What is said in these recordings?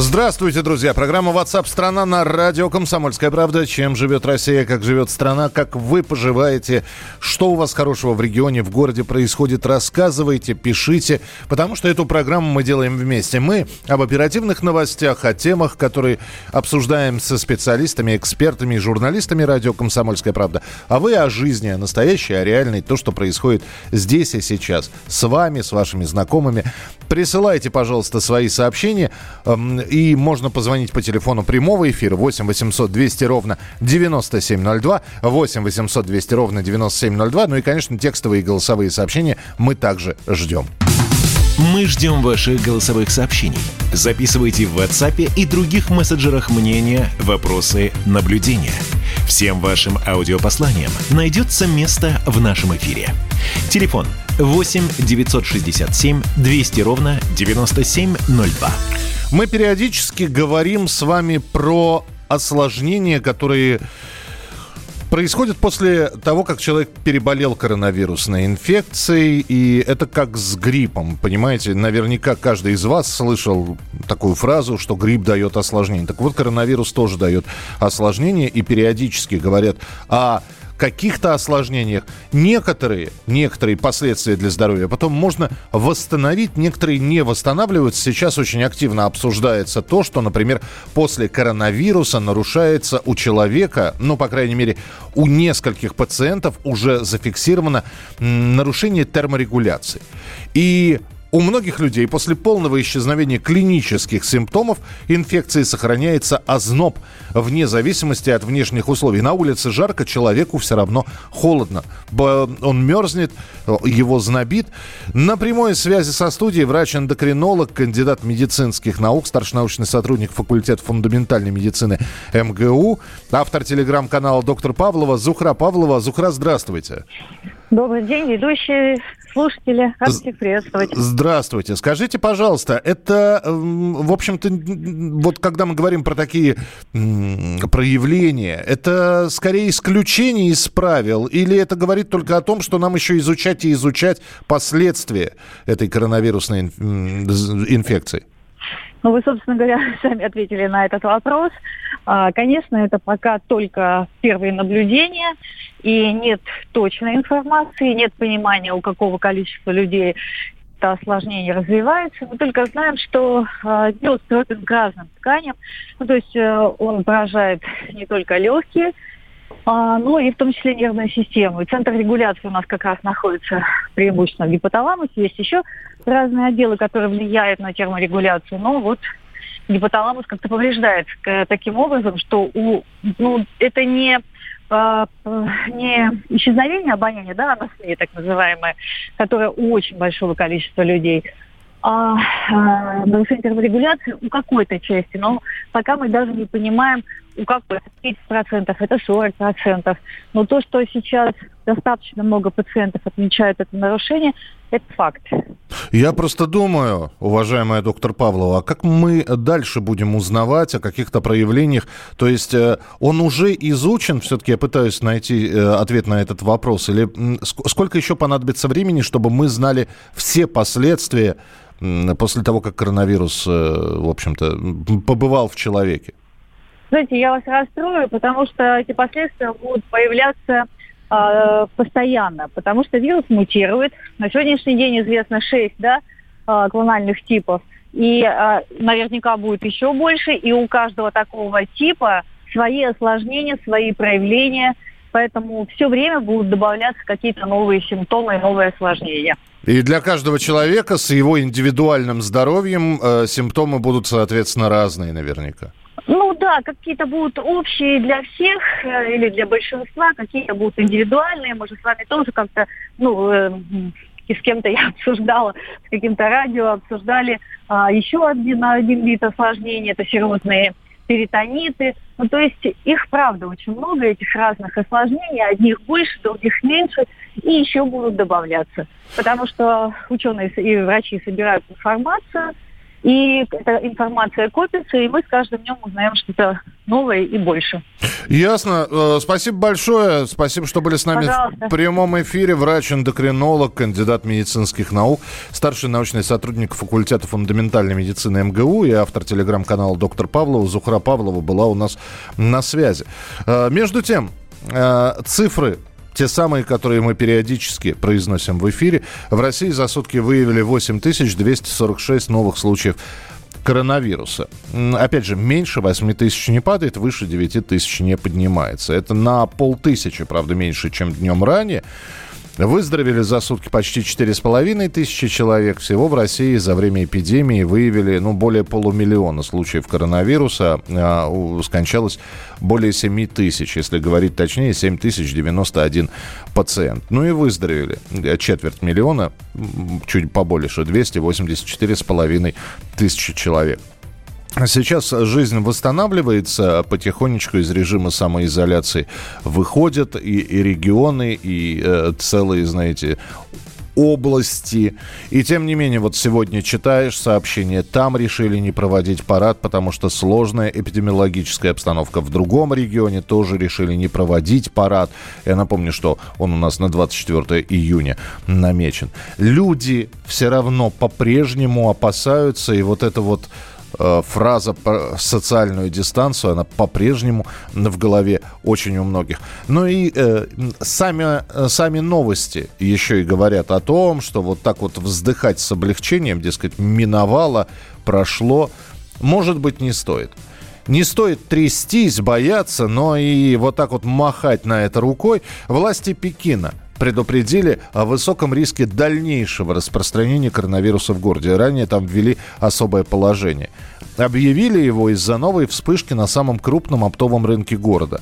Здравствуйте, друзья. Программа WhatsApp страна на радио Комсомольская правда. Чем живет Россия, как живет страна, как вы поживаете, что у вас хорошего в регионе, в городе происходит, рассказывайте, пишите, потому что эту программу мы делаем вместе. Мы об оперативных новостях, о темах, которые обсуждаем со специалистами, экспертами и журналистами радио Комсомольская правда. А вы о жизни, о настоящей, о реальной, то, что происходит здесь и сейчас, с вами, с вашими знакомыми. Присылайте, пожалуйста, свои сообщения. И можно позвонить по телефону прямого эфира 8 800 200 ровно 9702. 8 800 200 ровно 9702. Ну и, конечно, текстовые и голосовые сообщения мы также ждем. Мы ждем ваших голосовых сообщений. Записывайте в WhatsApp и других мессенджерах мнения, вопросы, наблюдения. Всем вашим аудиопосланиям найдется место в нашем эфире. Телефон 8 967 200 ровно 9702. Мы периодически говорим с вами про осложнения, которые происходят после того, как человек переболел коронавирусной инфекцией, и это как с гриппом, понимаете? Наверняка каждый из вас слышал такую фразу, что грипп дает осложнение. Так вот, коронавирус тоже дает осложнение, и периодически говорят о каких-то осложнениях. Некоторые, некоторые последствия для здоровья потом можно восстановить, некоторые не восстанавливаются. Сейчас очень активно обсуждается то, что, например, после коронавируса нарушается у человека, ну, по крайней мере, у нескольких пациентов уже зафиксировано нарушение терморегуляции. И у многих людей после полного исчезновения клинических симптомов инфекции сохраняется озноб вне зависимости от внешних условий. На улице жарко, человеку все равно холодно. Он мерзнет, его знобит. На прямой связи со студией врач-эндокринолог, кандидат медицинских наук, старший научный сотрудник факультета фундаментальной медицины МГУ, автор телеграм-канала доктор Павлова, Зухра Павлова. Зухра, здравствуйте. Добрый день, ведущие, слушатели. Рад всех приветствовать. Здравствуйте. Скажите, пожалуйста, это, в общем-то, вот когда мы говорим про такие проявления, это скорее исключение из правил или это говорит только о том, что нам еще изучать и изучать последствия этой коронавирусной инфекции? Ну, вы, собственно говоря, сами ответили на этот вопрос. А, конечно, это пока только первые наблюдения, и нет точной информации, нет понимания, у какого количества людей это осложнение развивается. Мы только знаем, что э, вирус приводит к разным тканям. Ну, то есть э, он поражает не только легкие, а, но и в том числе нервную систему. И центр регуляции у нас как раз находится преимущественно в гипоталамусе. Есть еще разные отделы, которые влияют на терморегуляцию. Но вот гипоталамус как-то повреждается таким образом, что у, ну, это не а, не исчезновение обоняния, да, анасмия так называемая, которая у очень большого количества людей, а, а нарушение терморегуляции у какой-то части, но пока мы даже не понимаем, у какой это 30%, это 40%. Но то, что сейчас достаточно много пациентов отмечают это нарушение, это факт. Я просто думаю, уважаемая доктор Павлова, а как мы дальше будем узнавать о каких-то проявлениях? То есть э, он уже изучен, все-таки я пытаюсь найти э, ответ на этот вопрос, или сколько еще понадобится времени, чтобы мы знали все последствия после того, как коронавирус, э, в общем-то, побывал в человеке? Знаете, я вас расстрою, потому что эти последствия будут появляться э, постоянно, потому что вирус мутирует. На сегодняшний день известно 6 да, э, клональных типов, и э, наверняка будет еще больше, и у каждого такого типа свои осложнения, свои проявления, поэтому все время будут добавляться какие-то новые симптомы и новые осложнения. И для каждого человека с его индивидуальным здоровьем э, симптомы будут, соответственно, разные наверняка. Ну да, какие-то будут общие для всех э, или для большинства, какие-то будут индивидуальные. Мы же с вами тоже как-то, ну, э, с кем-то я обсуждала, с каким-то радио обсуждали а, еще один, один вид осложнений, это серозные перитониты. Ну, то есть их, правда, очень много, этих разных осложнений. Одних больше, других меньше, и еще будут добавляться. Потому что ученые и врачи собирают информацию – и эта информация копится, и мы с каждым днем узнаем что-то новое и больше. Ясно. Э, спасибо большое. Спасибо, что были с нами Пожалуйста. в прямом эфире. Врач-эндокринолог, кандидат медицинских наук, старший научный сотрудник факультета фундаментальной медицины МГУ и автор телеграм-канала «Доктор Павлова». Зухра Павлова была у нас на связи. Э, между тем, э, цифры те самые, которые мы периодически произносим в эфире. В России за сутки выявили 8246 новых случаев коронавируса. Опять же, меньше 8 тысяч не падает, выше 9 тысяч не поднимается. Это на полтысячи, правда, меньше, чем днем ранее. Выздоровели за сутки почти 4,5 тысячи человек. Всего в России за время эпидемии выявили ну, более полумиллиона случаев коронавируса. А, скончалось более 7 тысяч, если говорить точнее, 7 тысяч 91 пациент. Ну и выздоровели четверть миллиона, чуть побольше, 284,5 тысячи человек. Сейчас жизнь восстанавливается потихонечку из режима самоизоляции. Выходят и, и регионы, и э, целые, знаете, области. И тем не менее, вот сегодня читаешь сообщение, там решили не проводить парад, потому что сложная эпидемиологическая обстановка. В другом регионе тоже решили не проводить парад. Я напомню, что он у нас на 24 июня намечен. Люди все равно по-прежнему опасаются, и вот это вот фраза про социальную дистанцию, она по-прежнему в голове очень у многих. Ну и э, сами, э, сами новости еще и говорят о том, что вот так вот вздыхать с облегчением, дескать, миновало, прошло, может быть, не стоит. Не стоит трястись, бояться, но и вот так вот махать на это рукой. Власти Пекина – предупредили о высоком риске дальнейшего распространения коронавируса в городе. Ранее там ввели особое положение. Объявили его из-за новой вспышки на самом крупном оптовом рынке города.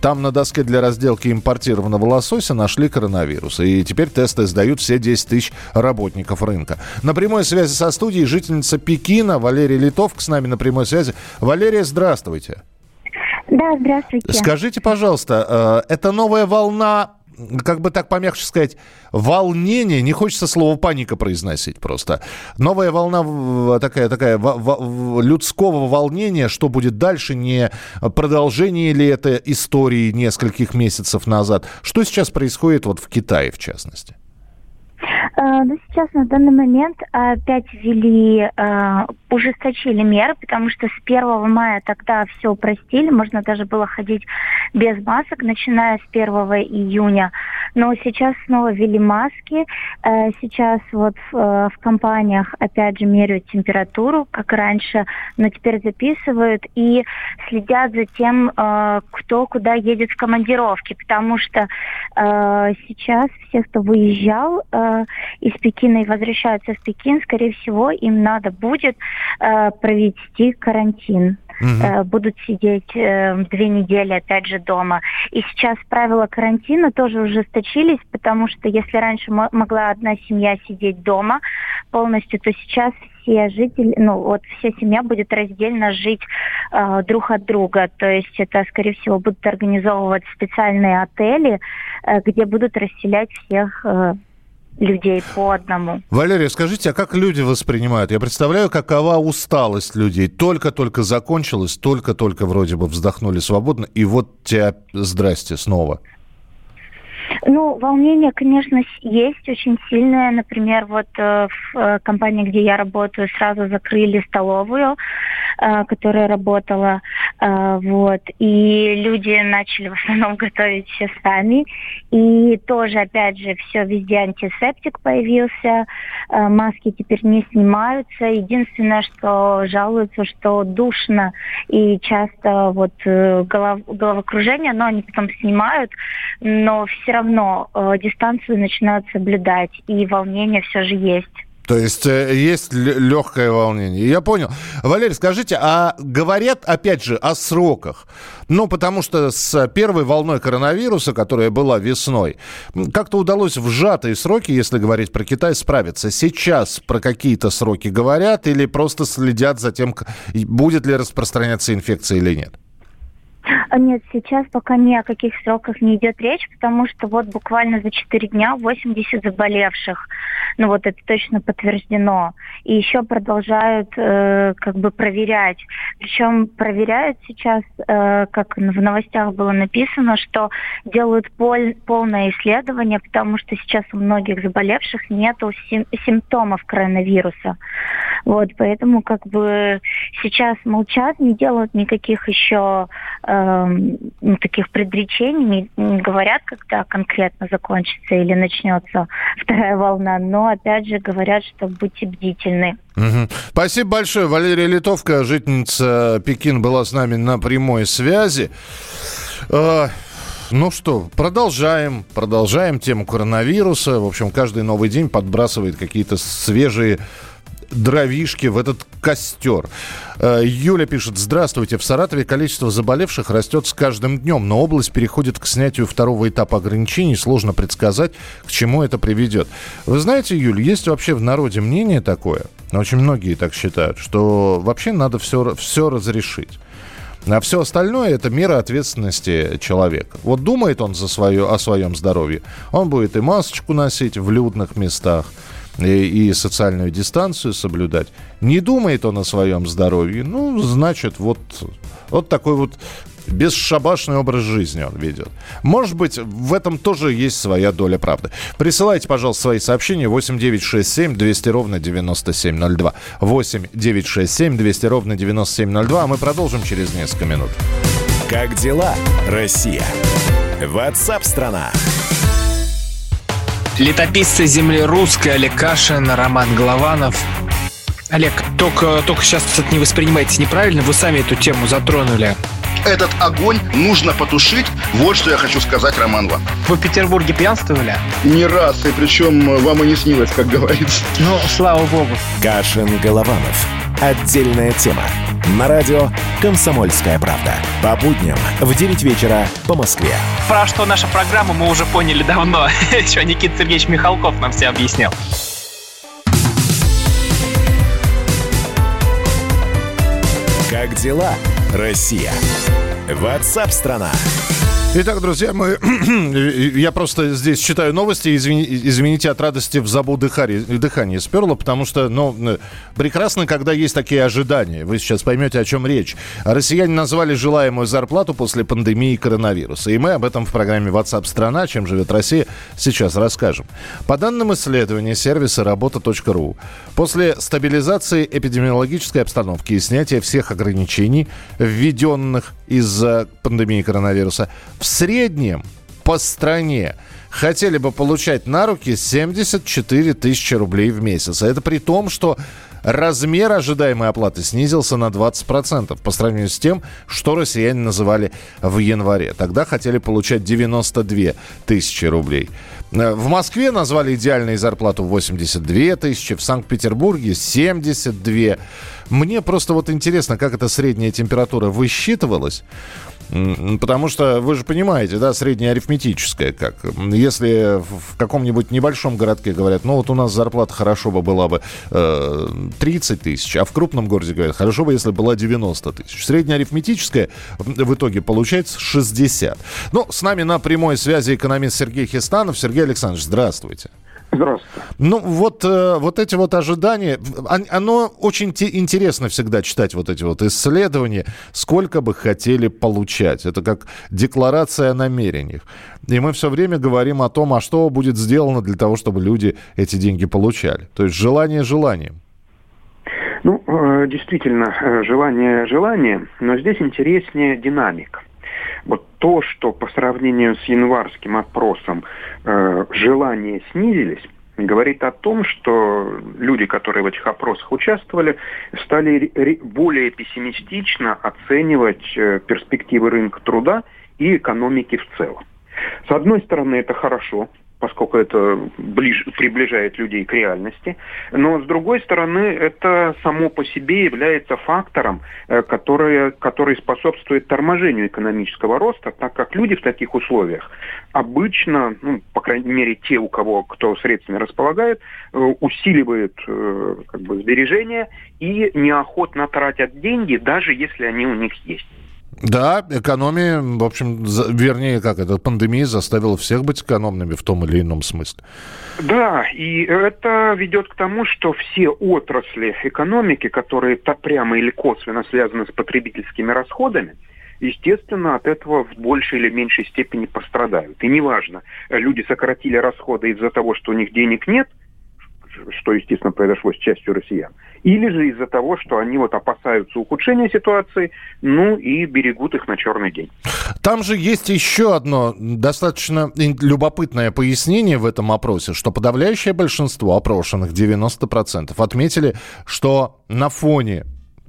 Там на доске для разделки импортированного лосося нашли коронавирус. И теперь тесты сдают все 10 тысяч работников рынка. На прямой связи со студией жительница Пекина Валерия Литовка с нами на прямой связи. Валерия, здравствуйте. Да, здравствуйте. Скажите, пожалуйста, э, это новая волна как бы так помягче сказать, волнение, не хочется слово паника произносить просто. Новая волна такая, такая людского волнения, что будет дальше, не продолжение ли это истории нескольких месяцев назад. Что сейчас происходит вот в Китае, в частности? Э, ну, сейчас на данный момент опять ввели, э, ужесточили меры, потому что с 1 мая тогда все упростили, можно даже было ходить без масок, начиная с 1 июня. Но сейчас снова ввели маски, э, сейчас вот в, в компаниях опять же меряют температуру, как раньше, но теперь записывают и следят за тем, кто куда едет в командировке, потому что сейчас все, кто выезжал, э, из Пекина и возвращаются в Пекин, скорее всего, им надо будет э, провести карантин. Угу. Будут сидеть э, две недели, опять же, дома. И сейчас правила карантина тоже ужесточились, потому что если раньше могла одна семья сидеть дома полностью, то сейчас все жители, ну вот вся семья будет раздельно жить э, друг от друга. То есть это, скорее всего, будут организовывать специальные отели, э, где будут расселять всех э, людей по одному. Валерия, скажите, а как люди воспринимают? Я представляю, какова усталость людей. Только-только закончилось, только-только вроде бы вздохнули свободно, и вот тебя здрасте снова. Ну, волнение, конечно, есть очень сильное. Например, вот э, в э, компании, где я работаю, сразу закрыли столовую, э, которая работала. Э, вот. И люди начали в основном готовить все сами. И тоже, опять же, все везде антисептик появился. Э, маски теперь не снимаются. Единственное, что жалуются, что душно и часто вот э, голов, головокружение, но они потом снимают. Но все равно э, дистанцию начинают соблюдать, и волнение все же есть. То есть э, есть легкое волнение. Я понял. Валерий, скажите, а говорят, опять же, о сроках? Ну, потому что с первой волной коронавируса, которая была весной, как-то удалось в сжатые сроки, если говорить про Китай, справиться. Сейчас про какие-то сроки говорят или просто следят за тем, будет ли распространяться инфекция или нет? А нет, сейчас пока ни о каких сроках не идет речь, потому что вот буквально за 4 дня 80 заболевших. Ну вот это точно подтверждено. И еще продолжают э, как бы проверять. Причем проверяют сейчас, э, как в новостях было написано, что делают пол, полное исследование, потому что сейчас у многих заболевших нет сим, симптомов коронавируса. Вот, поэтому как бы сейчас молчат, не делают никаких еще э, таких предречений, не говорят, когда конкретно закончится или начнется вторая волна, но опять же говорят, что будьте бдительны. Угу. Спасибо большое. Валерия Литовка, жительница Пекин, была с нами на прямой связи. Э, ну что, продолжаем, продолжаем тему коронавируса. В общем, каждый новый день подбрасывает какие-то свежие дровишки в этот костер. Э, Юля пишет, здравствуйте. В Саратове количество заболевших растет с каждым днем, но область переходит к снятию второго этапа ограничений. Сложно предсказать, к чему это приведет. Вы знаете, Юль, есть вообще в народе мнение такое, очень многие так считают, что вообще надо все, все разрешить. А все остальное это мера ответственности человека. Вот думает он за свое, о своем здоровье, он будет и масочку носить в людных местах, и, и социальную дистанцию соблюдать. Не думает он о своем здоровье, ну, значит, вот, вот такой вот бесшабашный образ жизни он ведет. Может быть, в этом тоже есть своя доля правды. Присылайте, пожалуйста, свои сообщения 8 9 6 7 200 ровно 9702. 8 9 6 7 200 ровно 9702. А мы продолжим через несколько минут. Как дела, Россия? Ватсап-страна! Летописцы земли русской Олег Кашин, Роман Голованов. Олег, только, только сейчас это не воспринимайте неправильно, вы сами эту тему затронули. Этот огонь нужно потушить. Вот что я хочу сказать, Роман вам. Вы в Петербурге пьянствовали? Не раз, и причем вам и не снилось, как говорится. Ну, слава богу. Кашин Голованов. Отдельная тема. На радио «Комсомольская правда». По будням в 9 вечера по Москве. Про что наша программа мы уже поняли давно. Еще Никита Сергеевич Михалков нам все объяснял. Как дела, Россия? Ватсап-страна! Итак, друзья, мы... я просто здесь читаю новости. Извини... Извините, от радости в забу дыхание, дыхание сперло, потому что, ну, прекрасно, когда есть такие ожидания. Вы сейчас поймете, о чем речь. Россияне назвали желаемую зарплату после пандемии коронавируса. И мы об этом в программе WhatsApp страна Чем живет Россия?» сейчас расскажем. По данным исследования сервиса работа.ру, после стабилизации эпидемиологической обстановки и снятия всех ограничений, введенных из-за пандемии коронавируса, в среднем по стране хотели бы получать на руки 74 тысячи рублей в месяц. А это при том, что размер ожидаемой оплаты снизился на 20% по сравнению с тем, что россияне называли в январе. Тогда хотели получать 92 тысячи рублей. Э, в Москве назвали идеальную зарплату 82 тысячи, в Санкт-Петербурге 72. Мне просто вот интересно, как эта средняя температура высчитывалась. Потому что вы же понимаете, да, среднеарифметическое как. Если в каком-нибудь небольшом городке говорят, ну вот у нас зарплата хорошо бы была бы э, 30 тысяч, а в крупном городе говорят, хорошо бы, если была 90 тысяч. Среднеарифметическое в итоге получается 60. Ну, с нами на прямой связи экономист Сергей Хистанов. Сергей Александрович, здравствуйте. Здравствуйте. Ну, вот, э, вот эти вот ожидания, оно очень интересно всегда читать вот эти вот исследования, сколько бы хотели получать. Это как декларация о намерениях. И мы все время говорим о том, а что будет сделано для того, чтобы люди эти деньги получали. То есть желание желанием. Ну, э, действительно, э, желание желание, но здесь интереснее динамика вот то, что по сравнению с январским опросом э, желания снизились, говорит о том, что люди, которые в этих опросах участвовали, стали более пессимистично оценивать э, перспективы рынка труда и экономики в целом. С одной стороны, это хорошо, поскольку это ближе, приближает людей к реальности. Но, с другой стороны, это само по себе является фактором, э, который, который способствует торможению экономического роста, так как люди в таких условиях обычно, ну, по крайней мере, те, у кого кто средствами располагает, э, усиливают э, как бы, сбережения и неохотно тратят деньги, даже если они у них есть. Да, экономия, в общем, за, вернее, как это, пандемия заставила всех быть экономными в том или ином смысле. Да, и это ведет к тому, что все отрасли экономики, которые то прямо или косвенно связаны с потребительскими расходами, естественно, от этого в большей или меньшей степени пострадают. И неважно, люди сократили расходы из-за того, что у них денег нет – что, естественно, произошло с частью россиян, или же из-за того, что они вот опасаются ухудшения ситуации, ну и берегут их на черный день. Там же есть еще одно достаточно любопытное пояснение в этом опросе, что подавляющее большинство опрошенных, 90%, отметили, что на фоне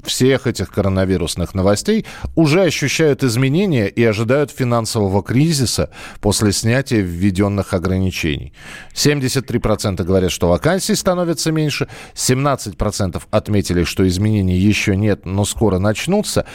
всех этих коронавирусных новостей уже ощущают изменения и ожидают финансового кризиса после снятия введенных ограничений. 73% говорят, что вакансий становится меньше, 17% отметили, что изменений еще нет, но скоро начнутся.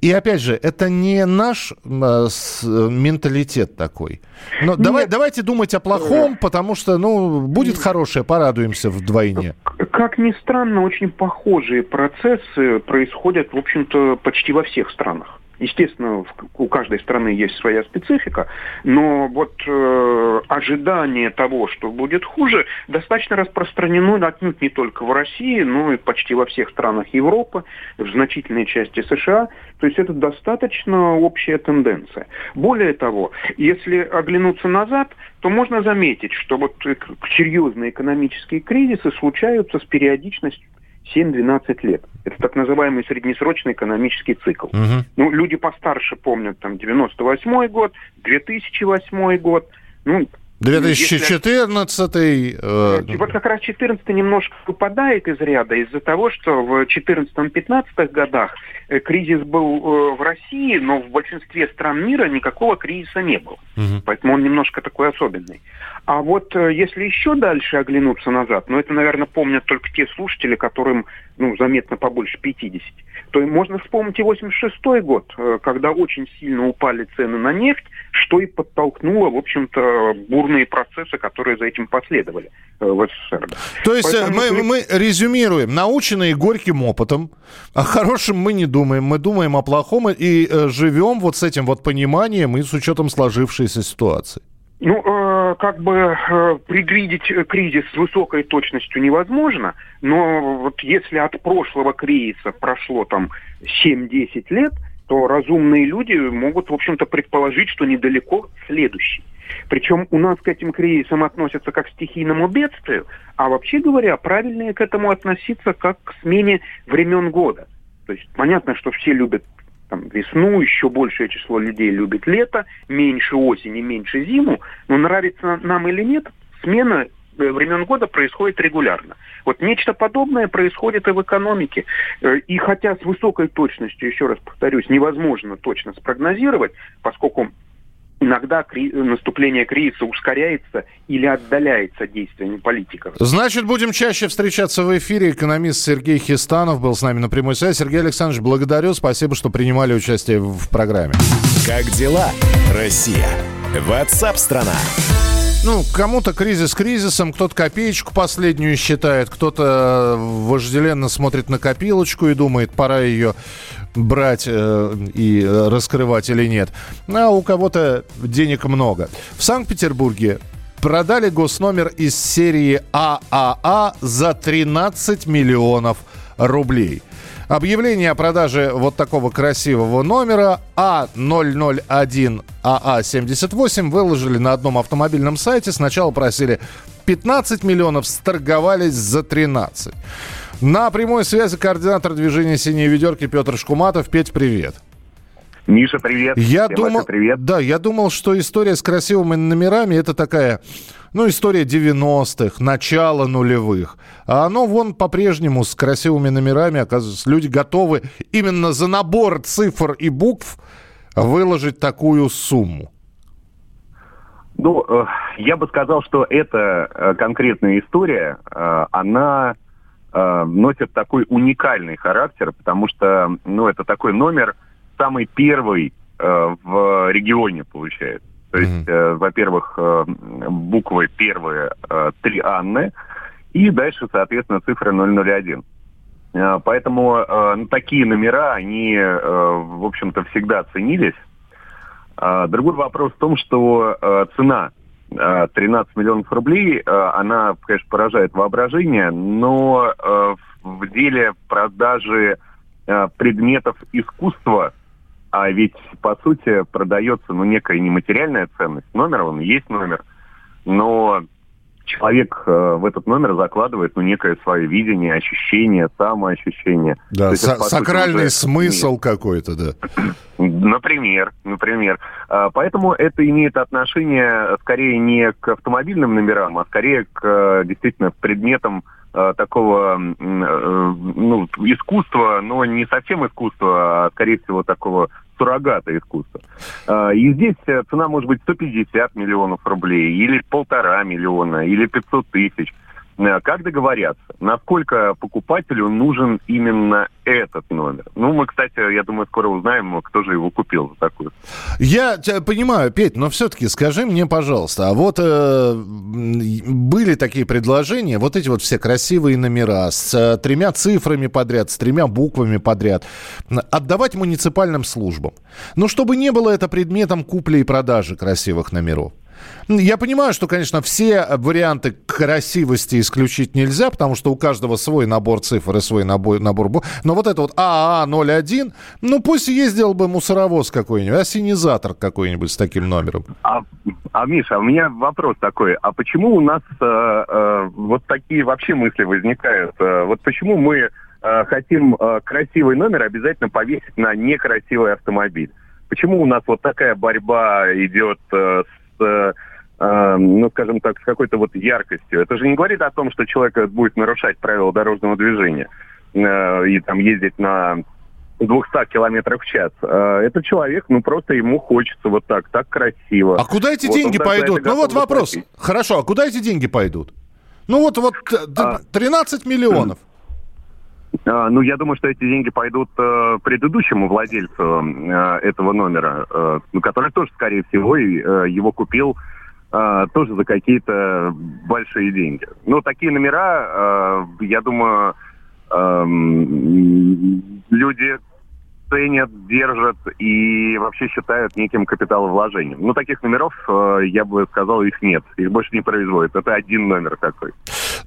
И опять же, это не наш э, с, менталитет такой. Но давай, давайте думать о плохом, потому что, ну, будет хорошее, порадуемся вдвойне. Как ни странно, очень похожие процессы происходят, в общем-то, почти во всех странах. Естественно, у каждой страны есть своя специфика, но вот э, ожидание того, что будет хуже, достаточно распространено отнюдь не только в России, но и почти во всех странах Европы, в значительной части США. То есть это достаточно общая тенденция. Более того, если оглянуться назад, то можно заметить, что вот серьезные экономические кризисы случаются с периодичностью 7-12 лет. Это так называемый среднесрочный экономический цикл. Угу. Ну, люди постарше помнят там 98 год, 2008 год. Ну, 2014 если... э... Вот как раз 14 немножко выпадает из ряда из-за того, что в 14-15 годах э, кризис был э, в России, но в большинстве стран мира никакого кризиса не было. Угу. Поэтому он немножко такой особенный. А вот если еще дальше оглянуться назад, ну это, наверное, помнят только те слушатели, которым ну, заметно побольше 50, то можно вспомнить и 86 год, когда очень сильно упали цены на нефть, что и подтолкнуло, в общем-то, бурные процессы, которые за этим последовали э, в СССР. То есть э, Поэтому... мы, мы резюмируем, наученные горьким опытом, о хорошем мы не думаем, мы думаем о плохом и э, живем вот с этим вот пониманием и с учетом сложившейся ситуации. Ну, э, как бы э, предвидеть кризис с высокой точностью невозможно, но вот если от прошлого кризиса прошло там 7-10 лет, то разумные люди могут, в общем-то, предположить, что недалеко следующий. Причем у нас к этим кризисам относятся как к стихийному бедствию, а вообще говоря, правильнее к этому относиться как к смене времен года. То есть понятно, что все любят там, весну, еще большее число людей любит лето, меньше осени, меньше зиму, но нравится нам или нет, смена Э, времен года происходит регулярно. Вот нечто подобное происходит и в экономике. Э, и хотя с высокой точностью, еще раз повторюсь, невозможно точно спрогнозировать, поскольку иногда кри- наступление кризиса ускоряется или отдаляется действиями политиков. Значит, будем чаще встречаться в эфире. Экономист Сергей Хистанов был с нами на прямой связи. Сергей Александрович, благодарю. Спасибо, что принимали участие в программе. Как дела, Россия? Ватсап-страна! Ну, кому-то кризис кризисом, кто-то копеечку последнюю считает, кто-то вожделенно смотрит на копилочку и думает, пора ее брать э, и раскрывать или нет. А у кого-то денег много. В Санкт-Петербурге продали госномер из серии ААА за 13 миллионов рублей. Объявление о продаже вот такого красивого номера А001 АА78 выложили на одном автомобильном сайте. Сначала просили 15 миллионов, сторговались за 13. На прямой связи координатор движения «Синие ведерки» Петр Шкуматов. Петь, привет. Миша, привет. Я Всем думал, привет. Да, я думал, что история с красивыми номерами это такая ну, история 90-х, начало нулевых. А оно вон по-прежнему с красивыми номерами, оказывается, люди готовы именно за набор цифр и букв выложить такую сумму. Ну, э, я бы сказал, что эта э, конкретная история, э, она носит такой уникальный характер, потому что, ну, это такой номер самый первый в регионе получается. То есть, mm-hmm. во-первых, буквы первые три Анны, и дальше, соответственно, цифра 001. Поэтому ну, такие номера, они, в общем-то, всегда ценились. А, другой вопрос в том, что э, цена 13 э, миллионов рублей, э, она, конечно, поражает воображение, но в деле продажи предметов искусства, а ведь, по сути, продается ну, некая нематериальная ценность. Номер, он есть номер, но человек э, в этот номер закладывает ну, некое свое видение, ощущение, самоощущение. Да, есть, это, сакральный сути, смысл нет. какой-то, да. Например, например. А, поэтому это имеет отношение скорее не к автомобильным номерам, а скорее к э, действительно предметам э, такого ну, искусства, но не совсем искусства, а скорее всего такого суррогата искусства. А, и здесь э, цена может быть 150 миллионов рублей, или полтора миллиона, или 500 тысяч. Э, как договорятся? Насколько покупателю нужен именно этот номер? Ну, мы, кстати, я думаю, скоро узнаем, кто же его купил за такую. Я тебя понимаю, Петь, но все-таки скажи мне, пожалуйста, а вот э, были такие предложения, вот эти вот все красивые номера с э, тремя цифрами подряд, с тремя буквами подряд, отдавать муниципальным службам. Ну, чтобы не было это предметом купли и продажи красивых номеров. Я понимаю, что, конечно, все варианты красивости исключить нельзя, потому что у каждого свой набор цифр и свой набор, набор но вот это вот АА-01, ну пусть ездил бы мусоровоз какой-нибудь, ассенизатор какой-нибудь с таким номером. А, а Миша, у меня вопрос такой, а почему у нас э, э, вот такие вообще мысли возникают? Э, вот почему мы э, хотим э, красивый номер обязательно повесить на некрасивый автомобиль? Почему у нас вот такая борьба идет э, с э, э, ну, скажем так, с какой-то вот яркостью. Это же не говорит о том, что человек будет нарушать правила дорожного движения э, и там ездить на 200 километров в час. Э, этот человек, ну, просто ему хочется вот так, так красиво. А куда эти вот деньги пойдут? Ну, вот вопрос. Заплатить. Хорошо, а куда эти деньги пойдут? Ну, вот, вот 13 а, миллионов. А, ну, я думаю, что эти деньги пойдут э, предыдущему владельцу э, этого номера, э, ну, который тоже, скорее всего, и, э, его купил э, тоже за какие-то большие деньги. Ну, такие номера, э, я думаю, э, люди ценят, держат и вообще считают неким капиталовложением. Ну, таких номеров, э, я бы сказал, их нет. Их больше не производят. Это один номер такой.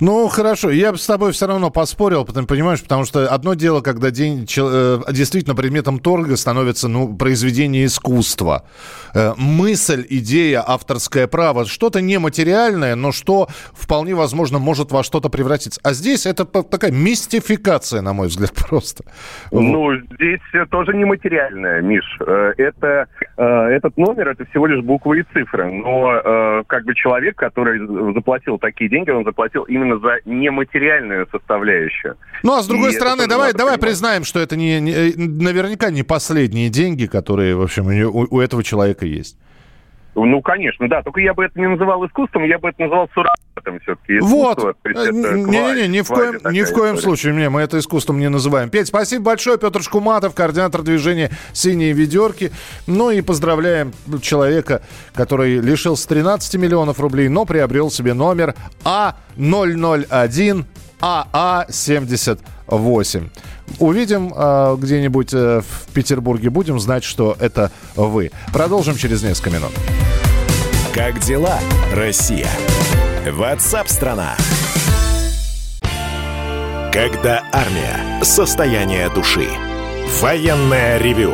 Ну, хорошо. Я бы с тобой все равно поспорил, потому, понимаешь, потому что одно дело, когда день, э, действительно предметом торга становится ну, произведение искусства. Э, мысль, идея, авторское право, что-то нематериальное, но что вполне возможно может во что-то превратиться. А здесь это такая мистификация, на мой взгляд, просто. Ну, здесь тоже нематериальное, Миш. Э, это, этот номер, это всего лишь буквы и цифры. Но как бы человек, который заплатил такие деньги, он заплатил именно за нематериальную составляющую. Ну, а с другой и стороны, давай, давай признаем, что это не, не, наверняка не последние деньги, которые, в общем, у, у этого человека есть. Ну, конечно, да. Только я бы это не называл искусством, я бы это называл суррогатом все-таки. Вот. Не-не-не, ни в коем, ни в коем случае. Не, мы это искусством не называем. Петь, спасибо большое. Петр Шкуматов, координатор движения «Синие ведерки». Ну и поздравляем человека, который лишился 13 миллионов рублей, но приобрел себе номер А001 АА78. Увидим э, где-нибудь э, в Петербурге, будем знать, что это вы. Продолжим через несколько минут. Как дела, Россия? Ватсап-страна! Когда армия. Состояние души. Военное ревю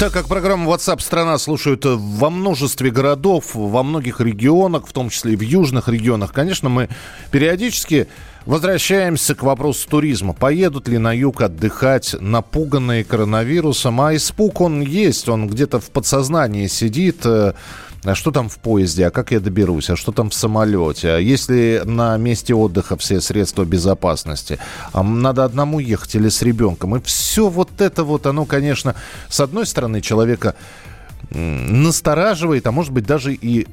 Так как программу WhatsApp страна слушают во множестве городов, во многих регионах, в том числе и в южных регионах, конечно, мы периодически возвращаемся к вопросу туризма. Поедут ли на юг отдыхать напуганные коронавирусом? А испуг он есть, он где-то в подсознании сидит. А что там в поезде? А как я доберусь? А что там в самолете? А если на месте отдыха все средства безопасности? А надо одному ехать или с ребенком? И все вот это вот, оно, конечно, с одной стороны, человека настораживает, а может быть даже и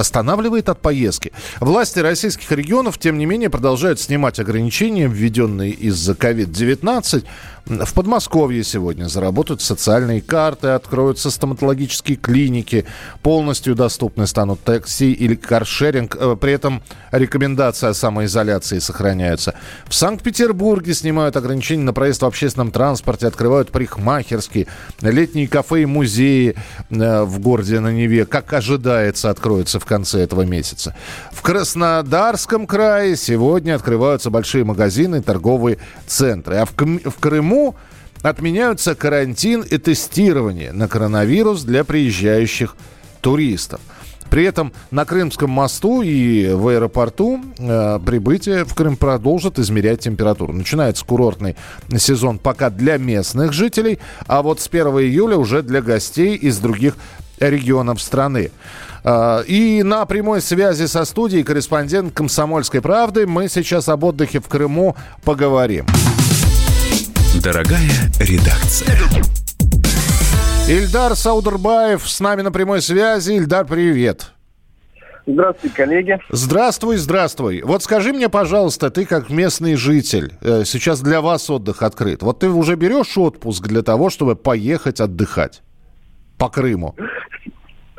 останавливает от поездки. Власти российских регионов, тем не менее, продолжают снимать ограничения, введенные из-за COVID-19. В Подмосковье сегодня заработают социальные карты, откроются стоматологические клиники, полностью доступны станут такси или каршеринг. Э, при этом рекомендации о самоизоляции сохраняются. В Санкт-Петербурге снимают ограничения на проезд в общественном транспорте, открывают парикмахерские, летние кафе и музеи э, в городе на Неве, как ожидается, откроются в конце этого месяца. В Краснодарском крае сегодня открываются большие магазины, торговые центры. А в, в Крыму отменяются карантин и тестирование на коронавирус для приезжающих туристов. При этом на Крымском мосту и в аэропорту э, прибытие в Крым продолжит измерять температуру. Начинается курортный сезон пока для местных жителей, а вот с 1 июля уже для гостей из других регионов страны. А, и на прямой связи со студией корреспондент «Комсомольской правды» мы сейчас об отдыхе в Крыму поговорим. Дорогая редакция. Ильдар Саудербаев с нами на прямой связи. Ильдар, привет. Здравствуй, коллеги. Здравствуй, здравствуй. Вот скажи мне, пожалуйста, ты как местный житель, э, сейчас для вас отдых открыт. Вот ты уже берешь отпуск для того, чтобы поехать отдыхать по Крыму?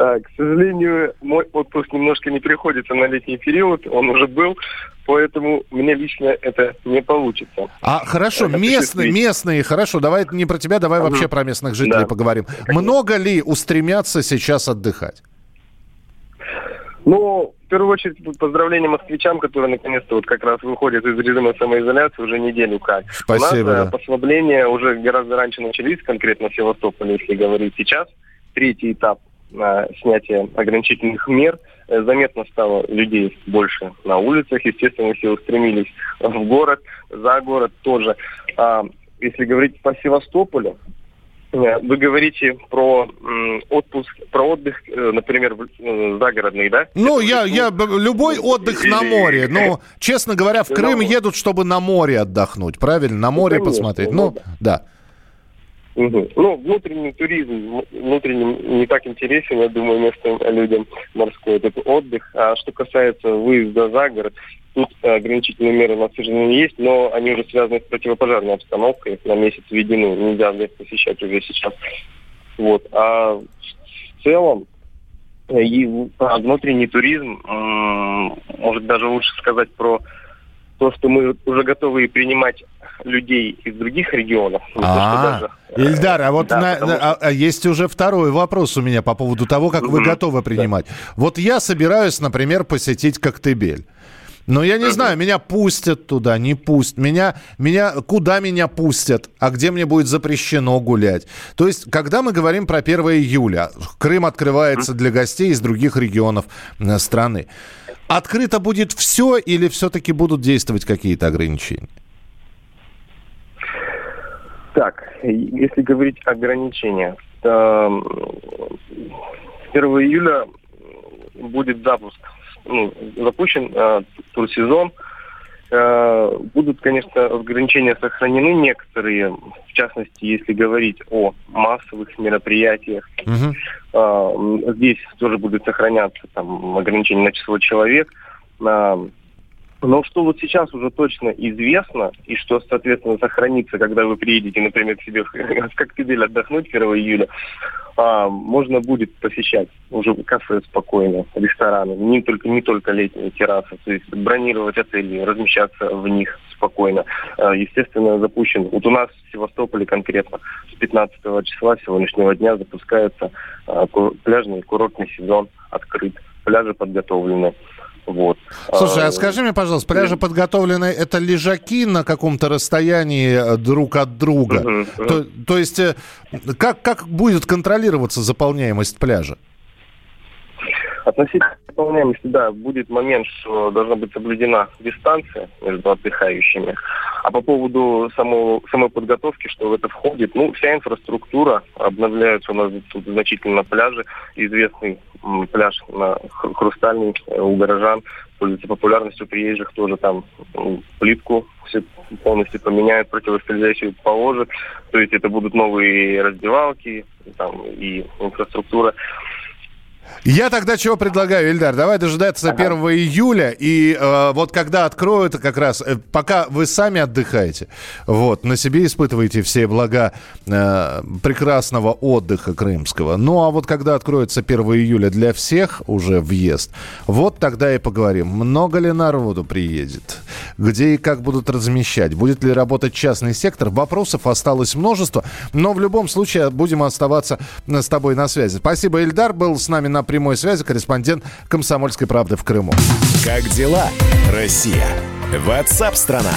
А, к сожалению, мой отпуск немножко не приходится на летний период, он уже был, поэтому мне лично это не получится. А хорошо, местные, местные, хорошо, давай не про тебя, давай вообще про местных жителей да. поговорим. Много ли устремятся сейчас отдыхать? Ну, в первую очередь, поздравления москвичам, которые наконец-то вот как раз выходят из режима самоизоляции уже неделю как. Спасибо. У нас да. послабления уже гораздо раньше начались, конкретно в Севастополе, если говорить сейчас. Третий этап на снятие ограничительных мер. Э, заметно стало людей больше на улицах. Естественно, все устремились в город, за город тоже. А, если говорить по Севастополю, э, вы говорите про отпуск, про отдых, э, например, загородный, да? Ну, я, я любой отдых Или... на море. Ну, честно говоря, в Крым едут, чтобы на море отдохнуть, правильно? На море ну, посмотреть. Ну, да. Угу. Ну, внутренний туризм, внутренний не так интересен, я думаю, местным людям морской этот отдых. А что касается выезда за город, тут ограничительные меры у сожалению, есть, но они уже связаны с противопожарной обстановкой, на месяц введены, нельзя лес посещать уже сейчас. Вот. А в целом, и внутренний туризм, может даже лучше сказать про то, что мы уже готовы принимать людей из других регионов. А, Ильдар, а вот да, на, на, а, а есть уже второй вопрос у меня по поводу того, как вы готовы принимать. Вот я собираюсь, например, посетить Коктебель. Но я не знаю, меня пустят туда, не пустят. Меня, меня, куда меня пустят, а где мне будет запрещено гулять. То есть, когда мы говорим про 1 июля, Крым открывается для гостей из других регионов э, страны. Открыто будет все или все-таки будут действовать какие-то ограничения? Так, если говорить ограничения, то 1 июля будет запуск, ну, запущен э, турсезон. Э, будут, конечно, ограничения сохранены некоторые, в частности, если говорить о массовых мероприятиях. Угу. Э, здесь тоже будет сохраняться там ограничения на число человек. Э, но что вот сейчас уже точно известно, и что, соответственно, сохранится, когда вы приедете, например, к себе в Коктебель отдохнуть 1 июля, а, можно будет посещать уже кафе спокойно, рестораны, не только, не только летние террасы, то есть бронировать отели, размещаться в них спокойно. А, естественно, запущен, вот у нас в Севастополе конкретно с 15 числа сегодняшнего дня запускается а, пляжный курортный сезон открыт, пляжи подготовлены. Вот. Слушай, а скажи мне, пожалуйста, пляжи подготовлены, это лежаки на каком-то расстоянии э, друг от друга? Uh-huh, То, то есть э, как, как будет контролироваться заполняемость пляжа? Относительно выполняемости, да, будет момент, что должна быть соблюдена дистанция между отдыхающими. А по поводу самого, самой подготовки, что в это входит, ну, вся инфраструктура обновляется у нас тут значительно пляжи. Известный пляж на Хрустальный э, у горожан пользуется популярностью приезжих, тоже там плитку все полностью поменяют, противоскользящую положат. То есть это будут новые раздевалки там, и инфраструктура. Я тогда чего предлагаю, Ильдар? Давай дожидаться ага. 1 июля. И э, вот когда откроют, как раз, э, пока вы сами отдыхаете, вот, на себе испытываете все блага э, прекрасного отдыха крымского. Ну, а вот когда откроется 1 июля для всех уже въезд, вот тогда и поговорим. Много ли народу приедет? Где и как будут размещать? Будет ли работать частный сектор? Вопросов осталось множество. Но в любом случае будем оставаться с тобой на связи. Спасибо, Ильдар. Был с нами на прямой связи корреспондент «Комсомольской правды» в Крыму. Как дела, Россия? Ватсап-страна!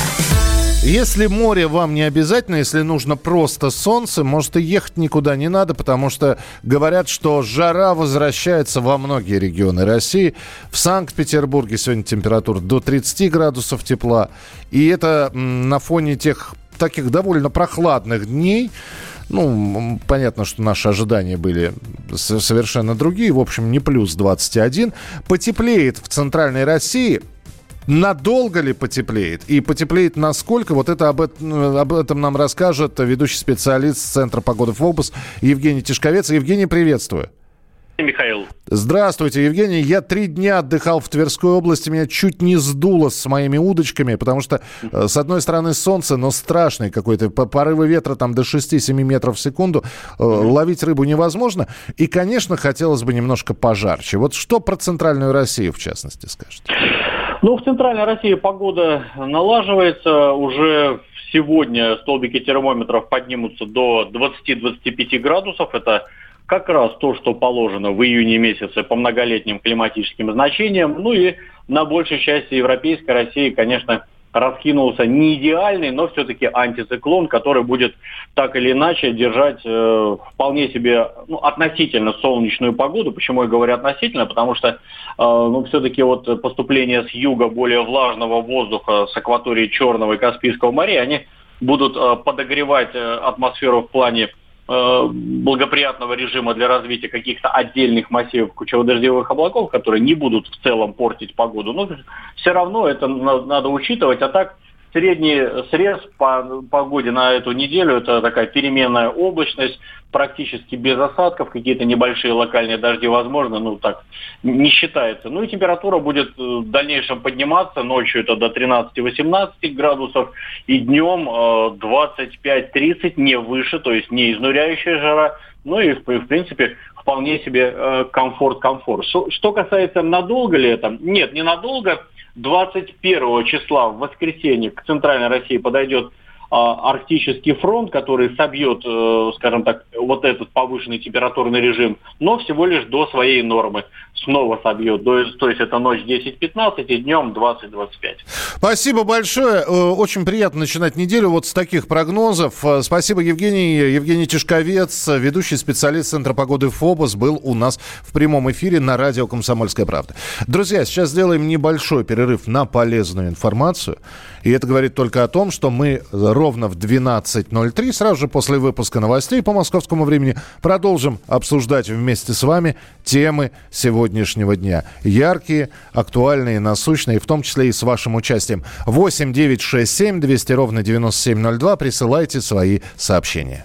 Если море вам не обязательно, если нужно просто солнце, может и ехать никуда не надо, потому что говорят, что жара возвращается во многие регионы России. В Санкт-Петербурге сегодня температура до 30 градусов тепла. И это на фоне тех таких довольно прохладных дней, ну, понятно, что наши ожидания были совершенно другие. В общем, не плюс 21. Потеплеет в центральной России. Надолго ли потеплеет? И потеплеет насколько? Вот это об, этом, об этом нам расскажет ведущий специалист Центра погоды ФОБУС Евгений Тишковец. Евгений, приветствую. Михаил. Здравствуйте, Евгений. Я три дня отдыхал в Тверской области. Меня чуть не сдуло с моими удочками, потому что, э, с одной стороны, солнце, но страшный какой-то. Порывы ветра там до 6-7 метров в секунду. Э, ловить рыбу невозможно. И, конечно, хотелось бы немножко пожарче. Вот что про центральную Россию, в частности, скажете? Ну, в центральной России погода налаживается. Уже сегодня столбики термометров поднимутся до 20-25 градусов. Это как раз то, что положено в июне месяце по многолетним климатическим значениям. Ну и на большей части Европейской России, конечно, раскинулся не идеальный, но все-таки антициклон, который будет так или иначе держать э, вполне себе ну, относительно солнечную погоду. Почему я говорю относительно? Потому что э, ну, все-таки вот поступление с юга более влажного воздуха с акватории Черного и Каспийского моря, они будут э, подогревать э, атмосферу в плане благоприятного режима для развития каких-то отдельных массивов кучево-дождевых облаков, которые не будут в целом портить погоду. Но все равно это надо учитывать. А так Средний срез по погоде на эту неделю – это такая переменная облачность, практически без осадков, какие-то небольшие локальные дожди возможно, ну так не считается. Ну и температура будет э, в дальнейшем подниматься, ночью это до 13-18 градусов, и днем 25-30, э, не выше, то есть не изнуряющая жара, ну и в, принципе вполне себе комфорт-комфорт. Э, что касается надолго ли это? Нет, не надолго 21 числа в воскресенье к центральной России подойдет арктический фронт, который собьет, э, скажем так, вот этот повышенный температурный режим, но всего лишь до своей нормы. Снова собьет. То есть это ночь 10-15 и днем 20-25. Спасибо большое. Э, очень приятно начинать неделю вот с таких прогнозов. Э, спасибо, Евгений. Евгений Тишковец, ведущий специалист Центра погоды ФОБОС, был у нас в прямом эфире на радио «Комсомольская правда». Друзья, сейчас сделаем небольшой перерыв на полезную информацию. И это говорит только о том, что мы ровно в 12.03, сразу же после выпуска новостей по московскому времени, продолжим обсуждать вместе с вами темы сегодняшнего дня. Яркие, актуальные, насущные, в том числе и с вашим участием. 8 9 6 7 200 ровно 9702. Присылайте свои сообщения.